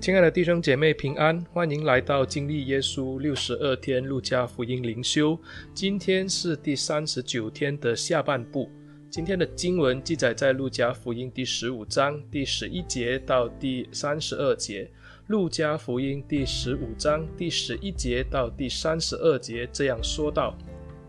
亲爱的弟兄姐妹平安，欢迎来到经历耶稣六十二天路加福音灵修。今天是第三十九天的下半部。今天的经文记载在路加福音第十五章第十一节到第三十二节。路加福音第十五章第十一节到第三十二节这样说道：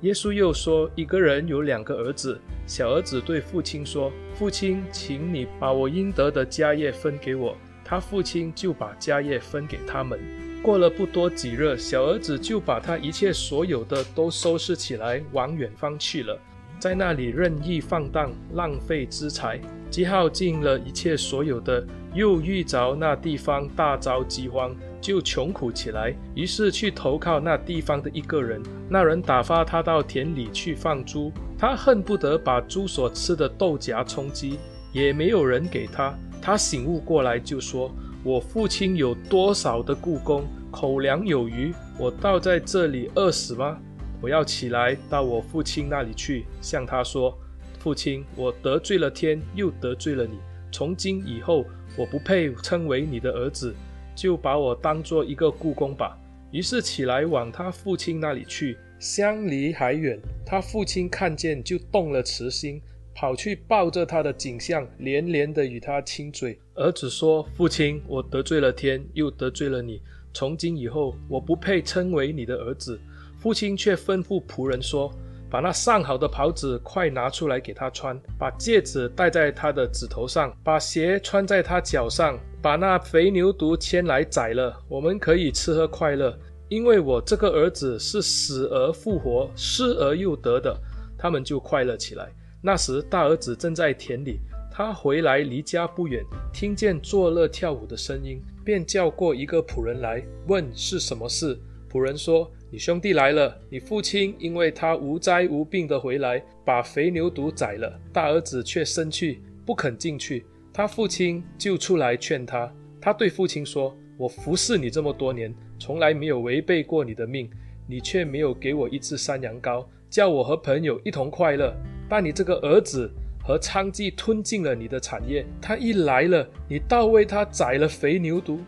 耶稣又说，一个人有两个儿子，小儿子对父亲说：“父亲，请你把我应得的家业分给我。”他父亲就把家业分给他们。过了不多几日，小儿子就把他一切所有的都收拾起来，往远方去了，在那里任意放荡，浪费资财，既耗尽了一切所有的，又遇着那地方大遭饥荒，就穷苦起来。于是去投靠那地方的一个人，那人打发他到田里去放猪，他恨不得把猪所吃的豆荚充饥，也没有人给他。他醒悟过来，就说：“我父亲有多少的雇工，口粮有余，我倒在这里饿死吗？我要起来到我父亲那里去，向他说：父亲，我得罪了天，又得罪了你。从今以后，我不配称为你的儿子，就把我当做一个雇工吧。”于是起来往他父亲那里去，相离还远。他父亲看见，就动了慈心。跑去抱着他的颈项，连连的与他亲嘴。儿子说：“父亲，我得罪了天，又得罪了你。从今以后，我不配称为你的儿子。”父亲却吩咐仆人说：“把那上好的袍子快拿出来给他穿，把戒指戴在他的指头上，把鞋穿在他脚上，把那肥牛犊牵来宰了，我们可以吃喝快乐。因为我这个儿子是死而复活，失而又得的。”他们就快乐起来。那时，大儿子正在田里。他回来离家不远，听见作乐跳舞的声音，便叫过一个仆人来问是什么事。仆人说：“你兄弟来了，你父亲因为他无灾无病的回来，把肥牛犊宰了。大儿子却生气，不肯进去。他父亲就出来劝他。他对父亲说：‘我服侍你这么多年，从来没有违背过你的命，你却没有给我一只山羊羔，叫我和朋友一同快乐。’”把你这个儿子和娼妓吞进了你的产业，他一来了，你倒为他宰了肥牛犊。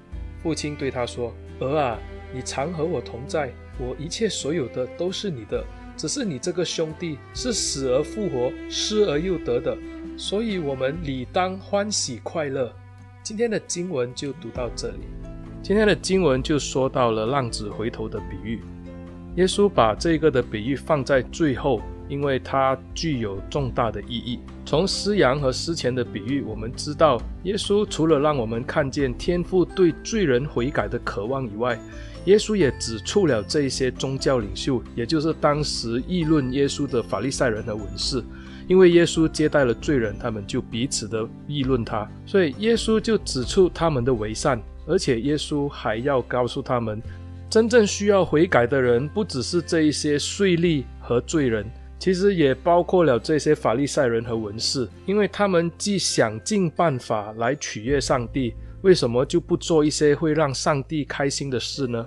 父亲对他说：“儿啊，你常和我同在，我一切所有的都是你的。只是你这个兄弟是死而复活，失而又得的，所以我们理当欢喜快乐。”今天的经文就读到这里。今天的经文就说到了浪子回头的比喻。耶稣把这个的比喻放在最后。因为它具有重大的意义。从失羊和失钱的比喻，我们知道，耶稣除了让我们看见天父对罪人悔改的渴望以外，耶稣也指出了这些宗教领袖，也就是当时议论耶稣的法利赛人和文士。因为耶稣接待了罪人，他们就彼此的议论他，所以耶稣就指出他们的为善，而且耶稣还要告诉他们，真正需要悔改的人，不只是这一些税吏和罪人。其实也包括了这些法利赛人和文士，因为他们既想尽办法来取悦上帝，为什么就不做一些会让上帝开心的事呢？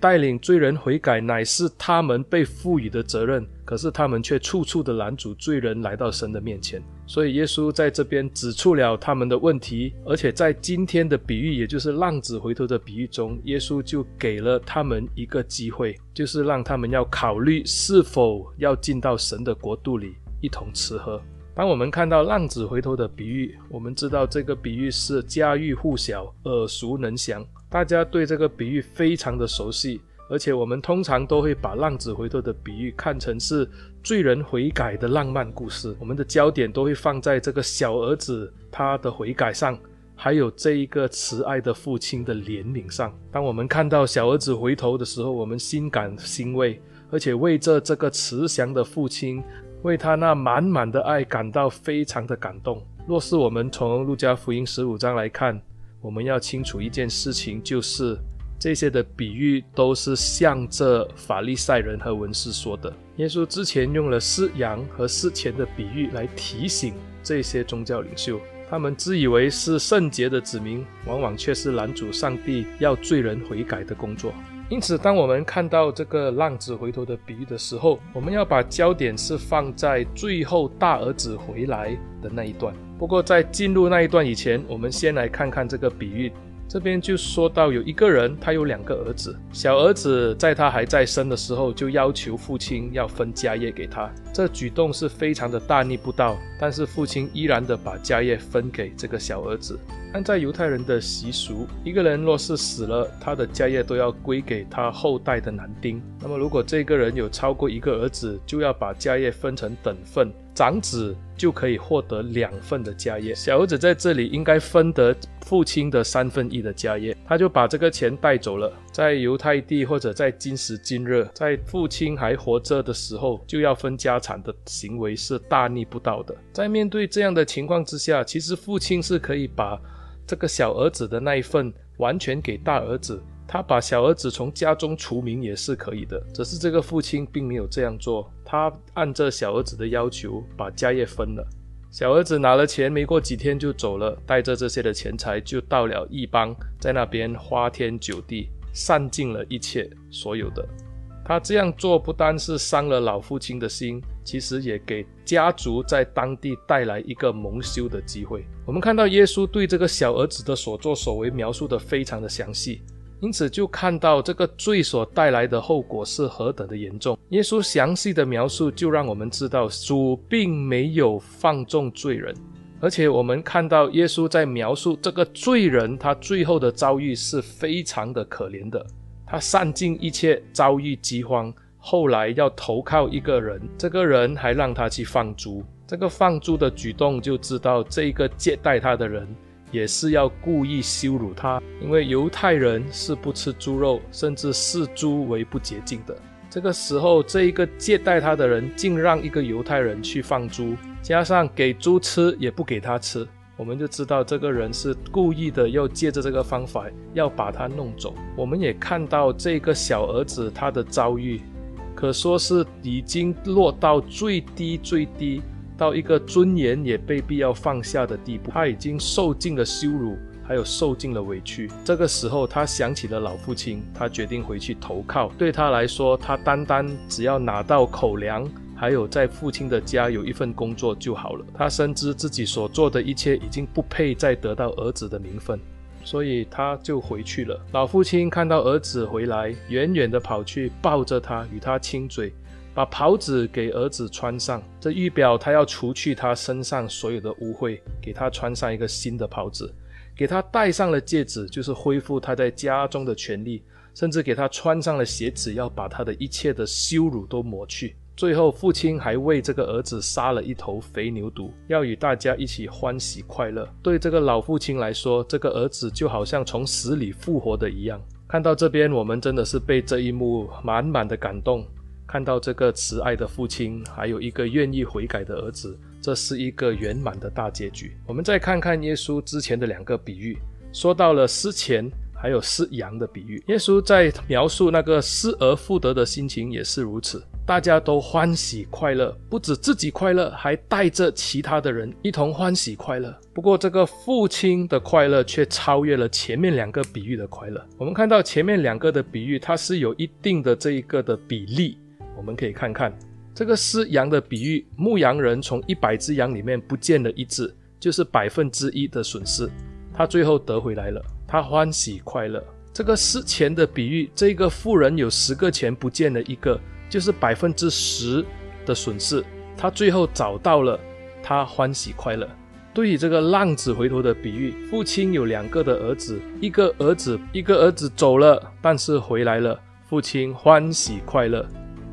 带领罪人悔改乃是他们被赋予的责任，可是他们却处处的拦阻罪人来到神的面前。所以耶稣在这边指出了他们的问题，而且在今天的比喻，也就是浪子回头的比喻中，耶稣就给了他们一个机会，就是让他们要考虑是否要进到神的国度里一同吃喝。当我们看到浪子回头的比喻，我们知道这个比喻是家喻户晓、耳熟能详。大家对这个比喻非常的熟悉，而且我们通常都会把浪子回头的比喻看成是罪人悔改的浪漫故事。我们的焦点都会放在这个小儿子他的悔改上，还有这一个慈爱的父亲的怜悯上。当我们看到小儿子回头的时候，我们心感欣慰，而且为着这个慈祥的父亲，为他那满满的爱感到非常的感动。若是我们从路加福音十五章来看，我们要清楚一件事情，就是这些的比喻都是向着法利赛人和文士说的。耶稣之前用了失羊和失钱的比喻来提醒这些宗教领袖，他们自以为是圣洁的子民，往往却是拦阻上帝要罪人悔改的工作。因此，当我们看到这个浪子回头的比喻的时候，我们要把焦点是放在最后大儿子回来的那一段。不过，在进入那一段以前，我们先来看看这个比喻这边就说到有一个人，他有两个儿子，小儿子在他还在生的时候就要求父亲要分家业给他，这举动是非常的大逆不道，但是父亲依然的把家业分给这个小儿子。按在犹太人的习俗，一个人若是死了，他的家业都要归给他后代的男丁。那么如果这个人有超过一个儿子，就要把家业分成等份。长子就可以获得两份的家业，小儿子在这里应该分得父亲的三分一的家业，他就把这个钱带走了。在犹太地或者在今时今日，在父亲还活着的时候就要分家产的行为是大逆不道的。在面对这样的情况之下，其实父亲是可以把这个小儿子的那一份完全给大儿子。他把小儿子从家中除名也是可以的，只是这个父亲并没有这样做。他按着小儿子的要求把家业分了。小儿子拿了钱，没过几天就走了，带着这些的钱财就到了异邦，在那边花天酒地，散尽了一切所有的。他这样做不单是伤了老父亲的心，其实也给家族在当地带来一个蒙羞的机会。我们看到耶稣对这个小儿子的所作所为描述得非常的详细。因此，就看到这个罪所带来的后果是何等的严重。耶稣详细的描述，就让我们知道主并没有放纵罪人，而且我们看到耶稣在描述这个罪人，他最后的遭遇是非常的可怜的。他散尽一切，遭遇饥荒，后来要投靠一个人，这个人还让他去放猪。这个放猪的举动，就知道这个接待他的人。也是要故意羞辱他，因为犹太人是不吃猪肉，甚至视猪为不洁净的。这个时候，这一个接待他的人竟让一个犹太人去放猪，加上给猪吃也不给他吃，我们就知道这个人是故意的，要借着这个方法要把他弄走。我们也看到这个小儿子他的遭遇，可说是已经落到最低最低。到一个尊严也被必要放下的地步，他已经受尽了羞辱，还有受尽了委屈。这个时候，他想起了老父亲，他决定回去投靠。对他来说，他单单只要拿到口粮，还有在父亲的家有一份工作就好了。他深知自己所做的一切已经不配再得到儿子的名分，所以他就回去了。老父亲看到儿子回来，远远地跑去抱着他，与他亲嘴。把袍子给儿子穿上，这预表他要除去他身上所有的污秽，给他穿上一个新的袍子，给他戴上了戒指，就是恢复他在家中的权利，甚至给他穿上了鞋子，要把他的一切的羞辱都抹去。最后，父亲还为这个儿子杀了一头肥牛犊，要与大家一起欢喜快乐。对这个老父亲来说，这个儿子就好像从死里复活的一样。看到这边，我们真的是被这一幕满满的感动。看到这个慈爱的父亲，还有一个愿意悔改的儿子，这是一个圆满的大结局。我们再看看耶稣之前的两个比喻，说到了失钱还有失羊的比喻。耶稣在描述那个失而复得的心情也是如此，大家都欢喜快乐，不止自己快乐，还带着其他的人一同欢喜快乐。不过这个父亲的快乐却超越了前面两个比喻的快乐。我们看到前面两个的比喻，它是有一定的这一个的比例。我们可以看看这个失羊的比喻，牧羊人从一百只羊里面不见了一只，就是百分之一的损失，他最后得回来了，他欢喜快乐。这个失钱的比喻，这个富人有十个钱不见了一个，就是百分之十的损失，他最后找到了，他欢喜快乐。对于这个浪子回头的比喻，父亲有两个的儿子，一个儿子一个儿子走了，但是回来了，父亲欢喜快乐。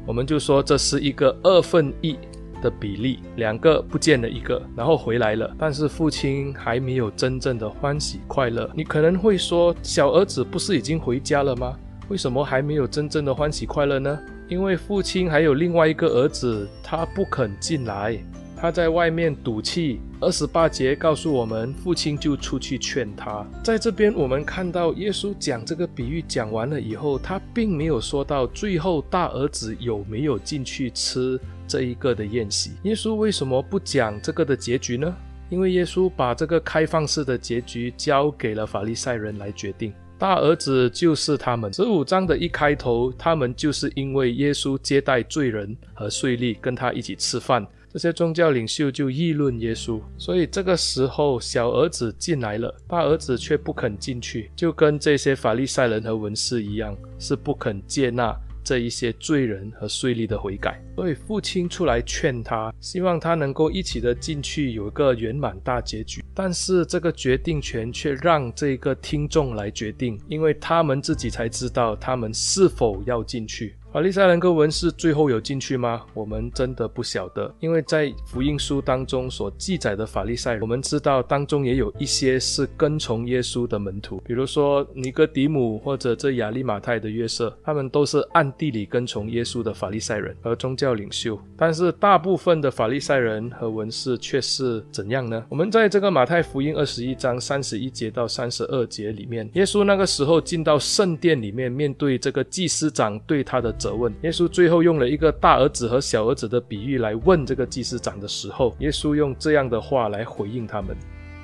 我们就说这是一个二分一的比例，两个不见了一个，然后回来了，但是父亲还没有真正的欢喜快乐。你可能会说，小儿子不是已经回家了吗？为什么还没有真正的欢喜快乐呢？因为父亲还有另外一个儿子，他不肯进来。他在外面赌气。二十八节告诉我们，父亲就出去劝他。在这边，我们看到耶稣讲这个比喻讲完了以后，他并没有说到最后大儿子有没有进去吃这一个的宴席。耶稣为什么不讲这个的结局呢？因为耶稣把这个开放式的结局交给了法利赛人来决定。大儿子就是他们。十五章的一开头，他们就是因为耶稣接待罪人和税吏，跟他一起吃饭。这些宗教领袖就议论耶稣。所以这个时候，小儿子进来了，大儿子却不肯进去，就跟这些法利赛人和文士一样，是不肯接纳。这一些罪人和税吏的悔改，所以父亲出来劝他，希望他能够一起的进去，有一个圆满大结局。但是这个决定权却让这个听众来决定，因为他们自己才知道他们是否要进去。法利赛人跟文士最后有进去吗？我们真的不晓得，因为在福音书当中所记载的法利赛人，我们知道当中也有一些是跟从耶稣的门徒，比如说尼哥底母或者这亚利马太的约瑟，他们都是暗地里跟从耶稣的法利赛人和宗教领袖。但是大部分的法利赛人和文士却是怎样呢？我们在这个马太福音二十一章三十一节到三十二节里面，耶稣那个时候进到圣殿里面，面对这个祭司长对他的责问，耶稣最后用了一个大儿子和小儿子的比喻来问这个祭司长的时候，耶稣用这样的话来回应他们。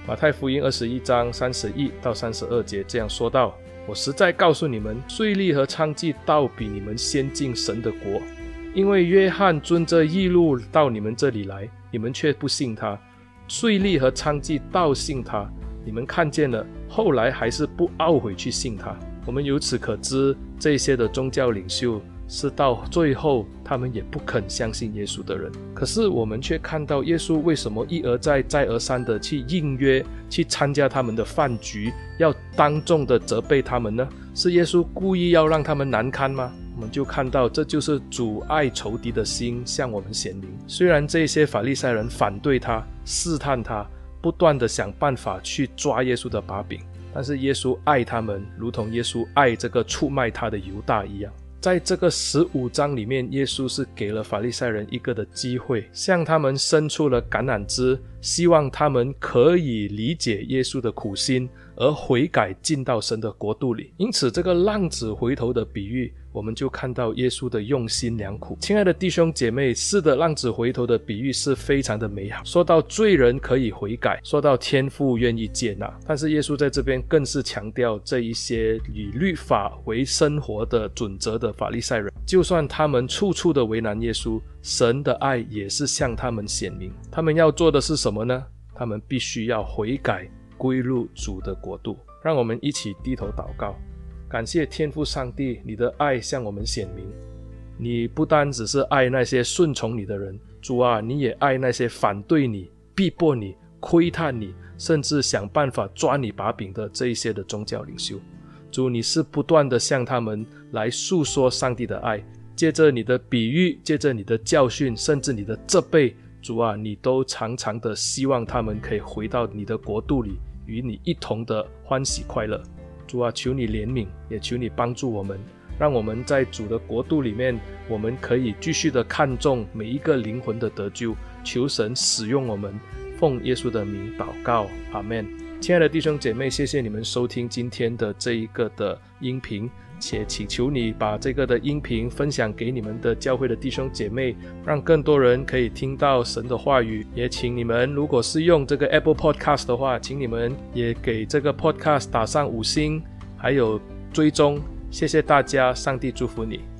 马太福音二十一章三十一到三十二节这样说道：“我实在告诉你们，税吏和娼妓倒比你们先进神的国，因为约翰遵着义路到你们这里来，你们却不信他；税吏和娼妓倒信他，你们看见了，后来还是不懊悔去信他。我们由此可知，这些的宗教领袖。”是到最后，他们也不肯相信耶稣的人。可是我们却看到耶稣为什么一而再、再而三的去应约，去参加他们的饭局，要当众的责备他们呢？是耶稣故意要让他们难堪吗？我们就看到，这就是主爱仇敌的心向我们显明。虽然这些法利赛人反对他、试探他，不断的想办法去抓耶稣的把柄，但是耶稣爱他们，如同耶稣爱这个出卖他的犹大一样。在这个十五章里面，耶稣是给了法利赛人一个的机会，向他们伸出了橄榄枝，希望他们可以理解耶稣的苦心，而悔改进到神的国度里。因此，这个浪子回头的比喻，我们就看到耶稣的用心良苦。亲爱的弟兄姐妹，是的，浪子回头的比喻是非常的美好。说到罪人可以悔改，说到天父愿意接纳，但是耶稣在这边更是强调这一些以律法为生活的准则的法利赛人，就算他们处处的为难耶稣，神的爱也是向他们显明。他们要做的是什么呢？他们必须要悔改，归入主的国度。让我们一起低头祷告。感谢天父上帝，你的爱向我们显明。你不单只是爱那些顺从你的人，主啊，你也爱那些反对你、逼迫你、窥探你，甚至想办法抓你把柄的这一些的宗教领袖。主，你是不断的向他们来诉说上帝的爱，借着你的比喻，借着你的教训，甚至你的责备，主啊，你都常常的希望他们可以回到你的国度里，与你一同的欢喜快乐。主啊，求你怜悯，也求你帮助我们，让我们在主的国度里面，我们可以继续的看重每一个灵魂的得救。求神使用我们，奉耶稣的名祷告，阿门。亲爱的弟兄姐妹，谢谢你们收听今天的这一个的音频。且请求你把这个的音频分享给你们的教会的弟兄姐妹，让更多人可以听到神的话语。也请你们，如果是用这个 Apple Podcast 的话，请你们也给这个 Podcast 打上五星，还有追踪。谢谢大家，上帝祝福你。